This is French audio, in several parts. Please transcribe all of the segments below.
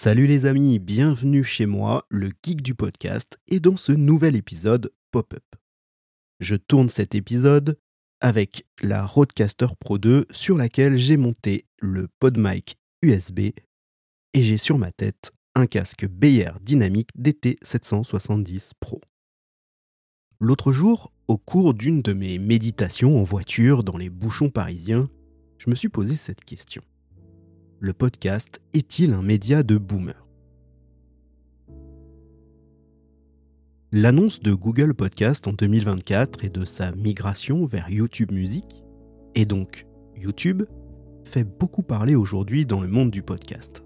Salut les amis, bienvenue chez moi, le geek du podcast, et dans ce nouvel épisode Pop-up. Je tourne cet épisode avec la Rodecaster Pro 2 sur laquelle j'ai monté le PodMic USB et j'ai sur ma tête un casque BR dynamique DT770 Pro. L'autre jour, au cours d'une de mes méditations en voiture dans les bouchons parisiens, je me suis posé cette question le podcast est-il un média de boomer? L'annonce de Google Podcast en 2024 et de sa migration vers YouTube Music, et donc YouTube, fait beaucoup parler aujourd'hui dans le monde du podcast.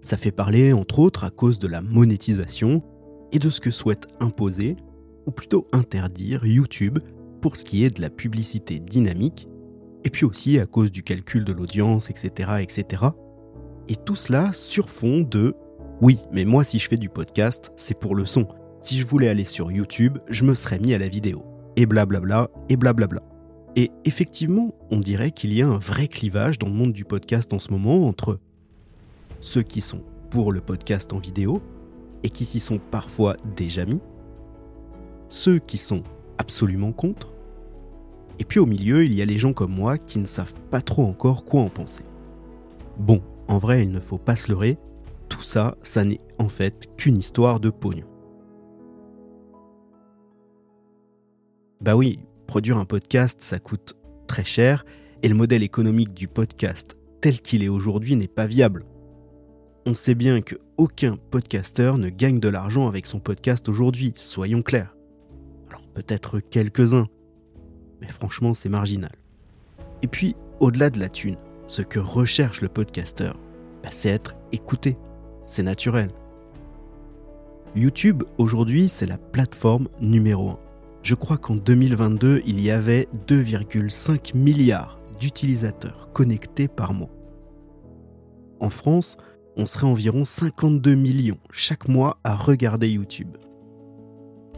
Ça fait parler entre autres à cause de la monétisation et de ce que souhaite imposer, ou plutôt interdire YouTube pour ce qui est de la publicité dynamique et puis aussi à cause du calcul de l'audience, etc., etc. Et tout cela sur fond de oui, mais moi si je fais du podcast, c'est pour le son. Si je voulais aller sur YouTube, je me serais mis à la vidéo. Et blablabla, et blablabla. Et effectivement, on dirait qu'il y a un vrai clivage dans le monde du podcast en ce moment entre ceux qui sont pour le podcast en vidéo et qui s'y sont parfois déjà mis, ceux qui sont absolument contre, et puis au milieu, il y a les gens comme moi qui ne savent pas trop encore quoi en penser. Bon, en vrai, il ne faut pas se leurrer, tout ça, ça n'est en fait qu'une histoire de pognon. Bah oui, produire un podcast, ça coûte très cher, et le modèle économique du podcast tel qu'il est aujourd'hui n'est pas viable. On sait bien que aucun podcasteur ne gagne de l'argent avec son podcast aujourd'hui, soyons clairs. Alors peut-être quelques-uns, franchement c'est marginal. Et puis, au-delà de la thune, ce que recherche le podcasteur, bah, c'est être écouté, c'est naturel. YouTube, aujourd'hui, c'est la plateforme numéro 1. Je crois qu'en 2022, il y avait 2,5 milliards d'utilisateurs connectés par mois. En France, on serait environ 52 millions chaque mois à regarder YouTube.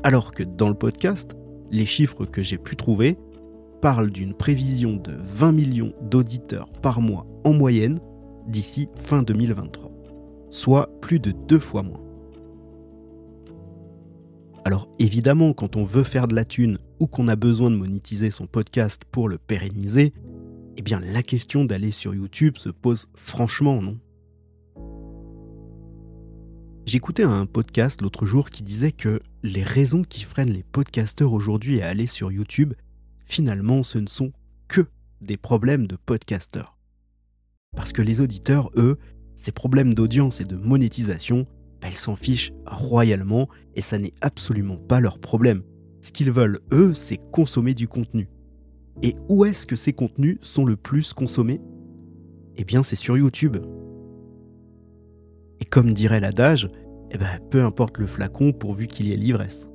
Alors que dans le podcast, les chiffres que j'ai pu trouver, parle d'une prévision de 20 millions d'auditeurs par mois en moyenne d'ici fin 2023, soit plus de deux fois moins. Alors évidemment, quand on veut faire de la thune ou qu'on a besoin de monétiser son podcast pour le pérenniser, eh bien la question d'aller sur YouTube se pose franchement, non? J'écoutais un podcast l'autre jour qui disait que les raisons qui freinent les podcasteurs aujourd'hui à aller sur YouTube finalement ce ne sont que des problèmes de podcasteurs. Parce que les auditeurs, eux, ces problèmes d'audience et de monétisation, bah, ils s'en fichent royalement et ça n'est absolument pas leur problème. Ce qu'ils veulent, eux, c'est consommer du contenu. Et où est-ce que ces contenus sont le plus consommés? Eh bien, c'est sur YouTube. Et comme dirait l'adage, eh ben, peu importe le flacon pourvu qu'il y ait l'ivresse.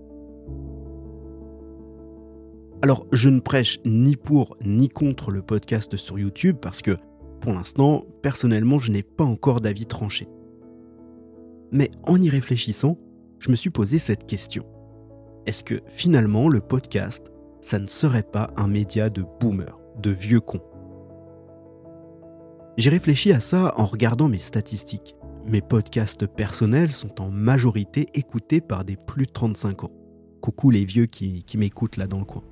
Alors, je ne prêche ni pour ni contre le podcast sur YouTube parce que, pour l'instant, personnellement, je n'ai pas encore d'avis tranché. Mais en y réfléchissant, je me suis posé cette question. Est-ce que finalement le podcast, ça ne serait pas un média de boomer, de vieux cons? J'ai réfléchi à ça en regardant mes statistiques. Mes podcasts personnels sont en majorité écoutés par des plus de 35 ans. Coucou les vieux qui, qui m'écoutent là dans le coin.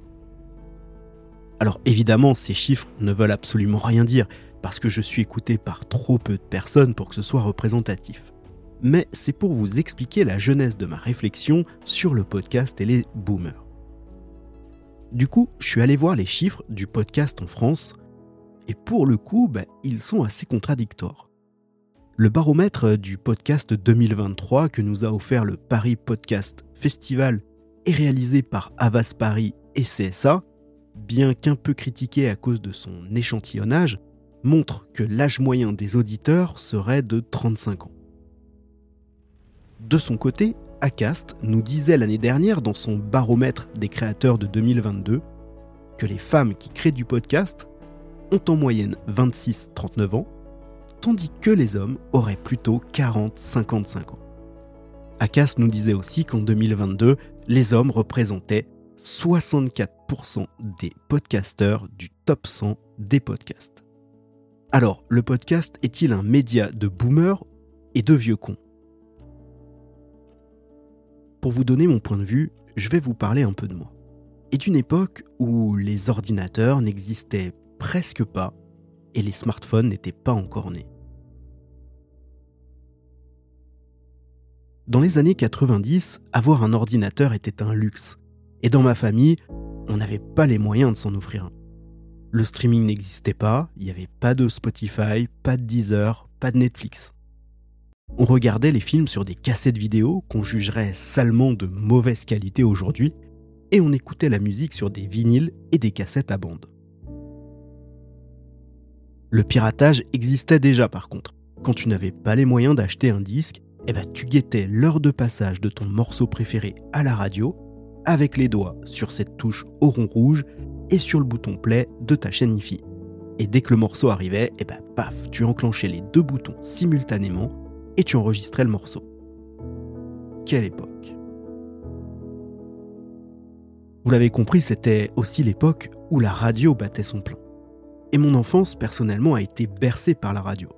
Alors évidemment, ces chiffres ne veulent absolument rien dire, parce que je suis écouté par trop peu de personnes pour que ce soit représentatif. Mais c'est pour vous expliquer la jeunesse de ma réflexion sur le podcast et les boomers. Du coup, je suis allé voir les chiffres du podcast en France, et pour le coup, bah, ils sont assez contradictoires. Le baromètre du podcast 2023 que nous a offert le Paris Podcast Festival est réalisé par Avas Paris et CSA bien qu'un peu critiqué à cause de son échantillonnage, montre que l'âge moyen des auditeurs serait de 35 ans. De son côté, Acast nous disait l'année dernière dans son baromètre des créateurs de 2022 que les femmes qui créent du podcast ont en moyenne 26-39 ans, tandis que les hommes auraient plutôt 40-55 ans. Acast nous disait aussi qu'en 2022, les hommes représentaient 64% des podcasteurs du top 100 des podcasts. Alors, le podcast est-il un média de boomer et deux vieux cons? Pour vous donner mon point de vue, je vais vous parler un peu de moi. Et d'une époque où les ordinateurs n'existaient presque pas et les smartphones n'étaient pas encore nés. Dans les années 90, avoir un ordinateur était un luxe. Et dans ma famille, on n'avait pas les moyens de s'en offrir un. Le streaming n'existait pas, il n'y avait pas de Spotify, pas de Deezer, pas de Netflix. On regardait les films sur des cassettes vidéo qu'on jugerait salement de mauvaise qualité aujourd'hui, et on écoutait la musique sur des vinyles et des cassettes à bande. Le piratage existait déjà par contre. Quand tu n'avais pas les moyens d'acheter un disque, eh ben, tu guettais l'heure de passage de ton morceau préféré à la radio avec les doigts sur cette touche au rond rouge et sur le bouton play de ta chaîne IFI. Et dès que le morceau arrivait, eh ben, paf, tu enclenchais les deux boutons simultanément et tu enregistrais le morceau. Quelle époque Vous l'avez compris, c'était aussi l'époque où la radio battait son plein. Et mon enfance, personnellement, a été bercée par la radio.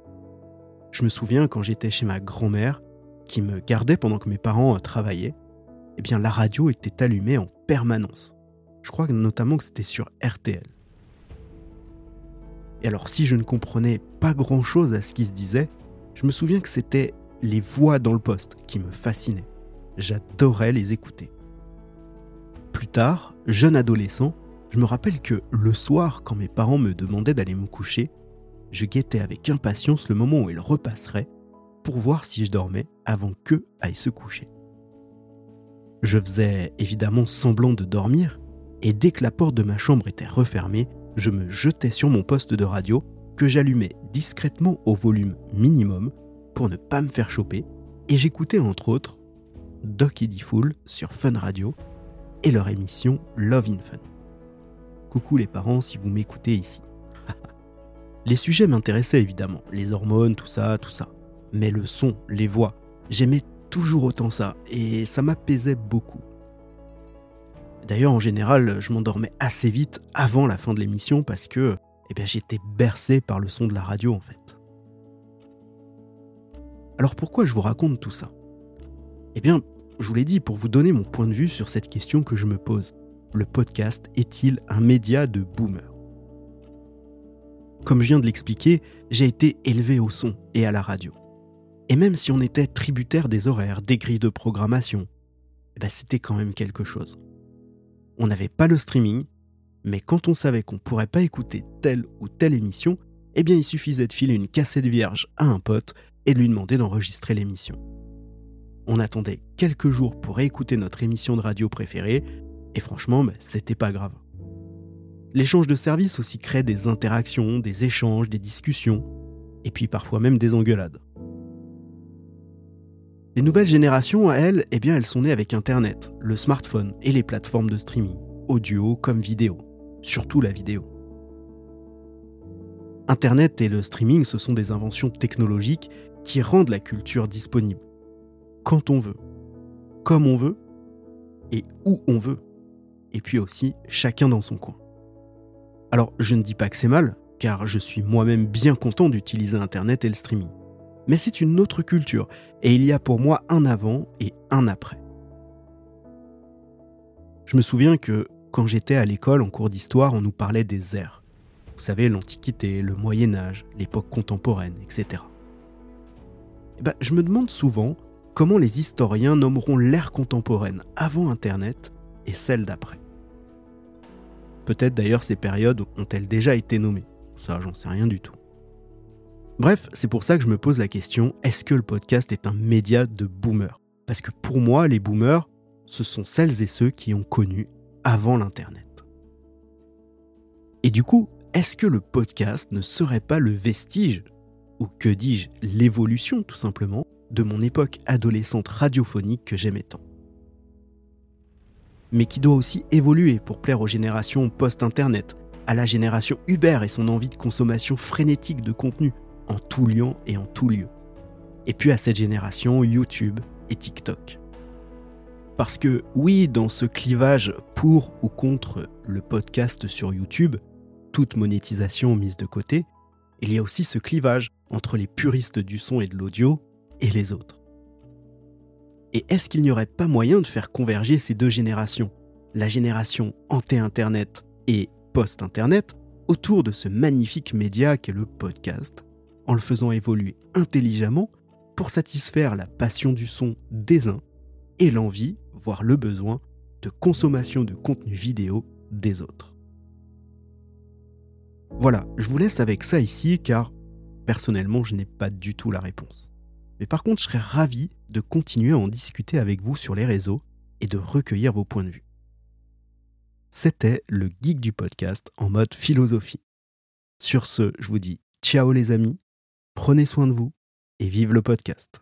Je me souviens quand j'étais chez ma grand-mère, qui me gardait pendant que mes parents travaillaient, eh bien la radio était allumée en permanence. Je crois notamment que c'était sur RTL. Et alors si je ne comprenais pas grand-chose à ce qui se disait, je me souviens que c'était les voix dans le poste qui me fascinaient. J'adorais les écouter. Plus tard, jeune adolescent, je me rappelle que le soir, quand mes parents me demandaient d'aller me coucher, je guettais avec impatience le moment où ils repasseraient pour voir si je dormais avant qu'eux aillent se coucher. Je faisais évidemment semblant de dormir, et dès que la porte de ma chambre était refermée, je me jetais sur mon poste de radio que j'allumais discrètement au volume minimum pour ne pas me faire choper, et j'écoutais entre autres Doc Eddie Fool sur Fun Radio et leur émission Love in Fun. Coucou les parents si vous m'écoutez ici. les sujets m'intéressaient évidemment, les hormones, tout ça, tout ça. Mais le son, les voix, j'aimais toujours autant ça, et ça m'apaisait beaucoup. D'ailleurs, en général, je m'endormais assez vite avant la fin de l'émission parce que eh bien, j'étais bercé par le son de la radio en fait. Alors pourquoi je vous raconte tout ça? Eh bien, je vous l'ai dit pour vous donner mon point de vue sur cette question que je me pose. Le podcast est-il un média de boomer? Comme je viens de l'expliquer, j'ai été élevé au son et à la radio. Et même si on était tributaire des horaires, des grilles de programmation, eh ben c'était quand même quelque chose. On n'avait pas le streaming, mais quand on savait qu'on ne pourrait pas écouter telle ou telle émission, eh bien il suffisait de filer une cassette vierge à un pote et de lui demander d'enregistrer l'émission. On attendait quelques jours pour écouter notre émission de radio préférée, et franchement, ben, c'était pas grave. L'échange de services aussi crée des interactions, des échanges, des discussions, et puis parfois même des engueulades. Les nouvelles générations, elles, eh bien, elles sont nées avec Internet, le smartphone et les plateformes de streaming, audio comme vidéo, surtout la vidéo. Internet et le streaming, ce sont des inventions technologiques qui rendent la culture disponible, quand on veut, comme on veut et où on veut, et puis aussi chacun dans son coin. Alors, je ne dis pas que c'est mal, car je suis moi-même bien content d'utiliser Internet et le streaming. Mais c'est une autre culture, et il y a pour moi un avant et un après. Je me souviens que quand j'étais à l'école en cours d'histoire, on nous parlait des ères. Vous savez, l'Antiquité, le Moyen Âge, l'époque contemporaine, etc. Eh ben, je me demande souvent comment les historiens nommeront l'ère contemporaine avant Internet et celle d'après. Peut-être d'ailleurs ces périodes ont-elles déjà été nommées. Ça, j'en sais rien du tout. Bref, c'est pour ça que je me pose la question, est-ce que le podcast est un média de boomers? Parce que pour moi, les boomers, ce sont celles et ceux qui ont connu avant l'Internet. Et du coup, est-ce que le podcast ne serait pas le vestige, ou que dis-je, l'évolution tout simplement, de mon époque adolescente radiophonique que j'aimais tant? Mais qui doit aussi évoluer pour plaire aux générations post-internet, à la génération Uber et son envie de consommation frénétique de contenu, en tout lieu et en tout lieu. Et puis à cette génération, YouTube et TikTok. Parce que oui, dans ce clivage pour ou contre le podcast sur YouTube, toute monétisation mise de côté, il y a aussi ce clivage entre les puristes du son et de l'audio et les autres. Et est-ce qu'il n'y aurait pas moyen de faire converger ces deux générations, la génération anté-Internet et post-Internet, autour de ce magnifique média qu'est le podcast, en le faisant évoluer intelligemment pour satisfaire la passion du son des uns et l'envie, voire le besoin, de consommation de contenu vidéo des autres. Voilà, je vous laisse avec ça ici car personnellement je n'ai pas du tout la réponse. Mais par contre je serais ravi de continuer à en discuter avec vous sur les réseaux et de recueillir vos points de vue. C'était le geek du podcast en mode philosophie. Sur ce, je vous dis ciao les amis, prenez soin de vous et vive le podcast.